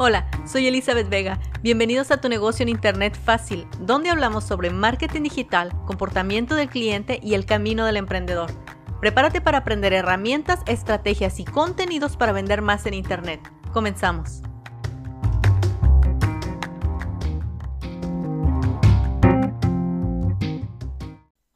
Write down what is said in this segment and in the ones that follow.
Hola, soy Elizabeth Vega. Bienvenidos a tu negocio en Internet fácil, donde hablamos sobre marketing digital, comportamiento del cliente y el camino del emprendedor. Prepárate para aprender herramientas, estrategias y contenidos para vender más en Internet. Comenzamos.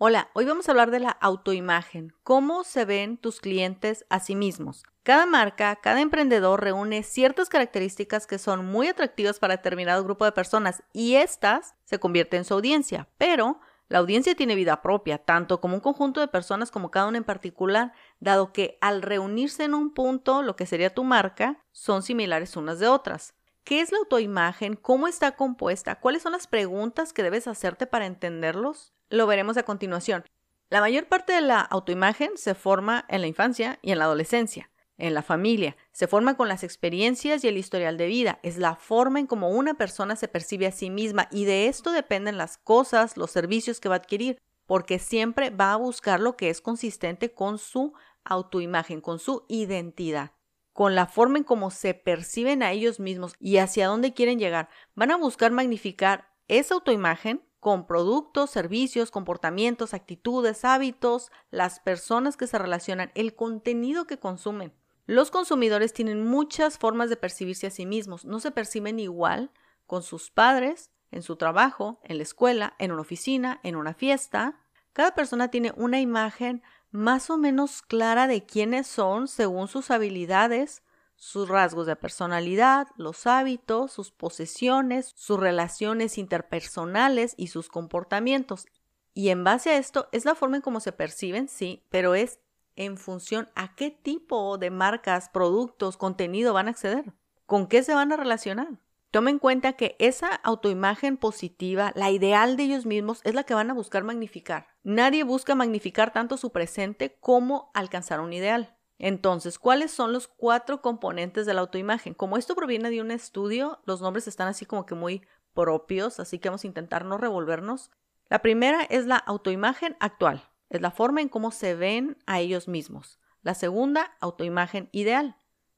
Hola, hoy vamos a hablar de la autoimagen, cómo se ven tus clientes a sí mismos. Cada marca, cada emprendedor reúne ciertas características que son muy atractivas para determinado grupo de personas y estas se convierten en su audiencia, pero la audiencia tiene vida propia, tanto como un conjunto de personas como cada una en particular, dado que al reunirse en un punto, lo que sería tu marca, son similares unas de otras. ¿Qué es la autoimagen? ¿Cómo está compuesta? ¿Cuáles son las preguntas que debes hacerte para entenderlos? Lo veremos a continuación. La mayor parte de la autoimagen se forma en la infancia y en la adolescencia, en la familia. Se forma con las experiencias y el historial de vida. Es la forma en cómo una persona se percibe a sí misma y de esto dependen las cosas, los servicios que va a adquirir, porque siempre va a buscar lo que es consistente con su autoimagen, con su identidad con la forma en cómo se perciben a ellos mismos y hacia dónde quieren llegar, van a buscar magnificar esa autoimagen con productos, servicios, comportamientos, actitudes, hábitos, las personas que se relacionan, el contenido que consumen. Los consumidores tienen muchas formas de percibirse a sí mismos. No se perciben igual con sus padres, en su trabajo, en la escuela, en una oficina, en una fiesta. Cada persona tiene una imagen más o menos clara de quiénes son según sus habilidades, sus rasgos de personalidad, los hábitos, sus posesiones, sus relaciones interpersonales y sus comportamientos. Y en base a esto es la forma en cómo se perciben, sí, pero es en función a qué tipo de marcas, productos, contenido van a acceder, con qué se van a relacionar. Toma en cuenta que esa autoimagen positiva, la ideal de ellos mismos, es la que van a buscar magnificar. Nadie busca magnificar tanto su presente como alcanzar un ideal. Entonces, ¿cuáles son los cuatro componentes de la autoimagen? Como esto proviene de un estudio, los nombres están así como que muy propios, así que vamos a intentar no revolvernos. La primera es la autoimagen actual, es la forma en cómo se ven a ellos mismos. La segunda, autoimagen ideal,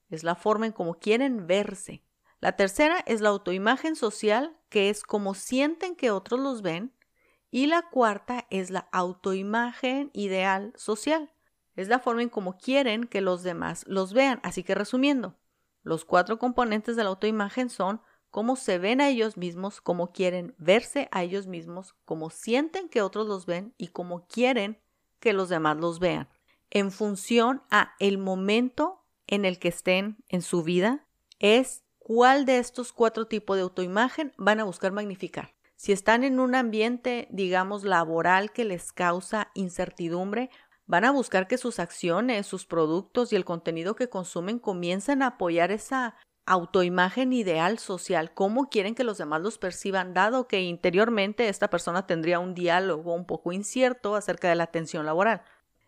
es la forma en cómo quieren verse. La tercera es la autoimagen social, que es cómo sienten que otros los ven. Y la cuarta es la autoimagen ideal social, es la forma en cómo quieren que los demás los vean. Así que resumiendo, los cuatro componentes de la autoimagen son cómo se ven a ellos mismos, cómo quieren verse a ellos mismos, cómo sienten que otros los ven y cómo quieren que los demás los vean. En función a el momento en el que estén en su vida, es cuál de estos cuatro tipos de autoimagen van a buscar magnificar. Si están en un ambiente, digamos, laboral que les causa incertidumbre, van a buscar que sus acciones, sus productos y el contenido que consumen comiencen a apoyar esa autoimagen ideal social, cómo quieren que los demás los perciban, dado que interiormente esta persona tendría un diálogo un poco incierto acerca de la atención laboral.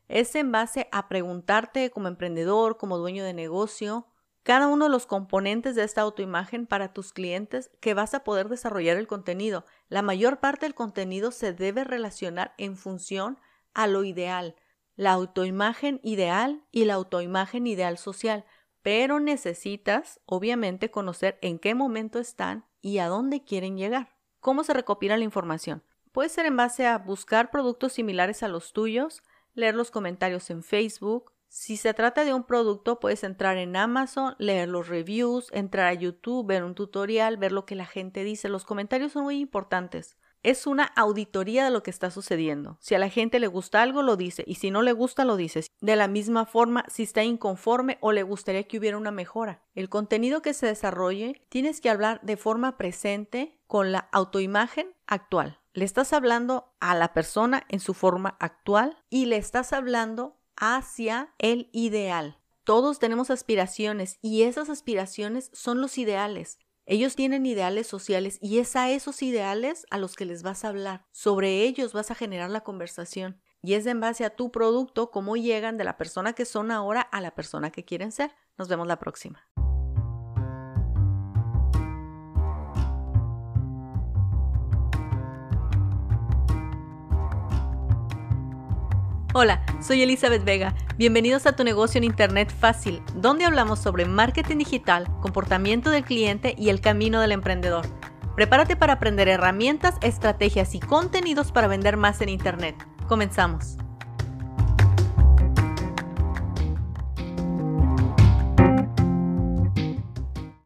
Es en base a preguntarte como emprendedor, como dueño de negocio, cada uno de los componentes de esta autoimagen para tus clientes que vas a poder desarrollar el contenido. La mayor parte del contenido se debe relacionar en función a lo ideal, la autoimagen ideal y la autoimagen ideal social, pero necesitas, obviamente, conocer en qué momento están y a dónde quieren llegar. ¿Cómo se recopila la información? Puede ser en base a buscar productos similares a los tuyos, leer los comentarios en Facebook. Si se trata de un producto, puedes entrar en Amazon, leer los reviews, entrar a YouTube, ver un tutorial, ver lo que la gente dice. Los comentarios son muy importantes es una auditoría de lo que está sucediendo. Si a la gente le gusta algo, lo dice, y si no le gusta, lo dice. De la misma forma, si está inconforme o le gustaría que hubiera una mejora. El contenido que se desarrolle, tienes que hablar de forma presente con la autoimagen actual. Le estás hablando a la persona en su forma actual y le estás hablando hacia el ideal. Todos tenemos aspiraciones y esas aspiraciones son los ideales. Ellos tienen ideales sociales y es a esos ideales a los que les vas a hablar. Sobre ellos vas a generar la conversación. Y es en base a tu producto cómo llegan de la persona que son ahora a la persona que quieren ser. Nos vemos la próxima. Hola, soy Elizabeth Vega. Bienvenidos a tu negocio en Internet fácil, donde hablamos sobre marketing digital, comportamiento del cliente y el camino del emprendedor. Prepárate para aprender herramientas, estrategias y contenidos para vender más en Internet. Comenzamos.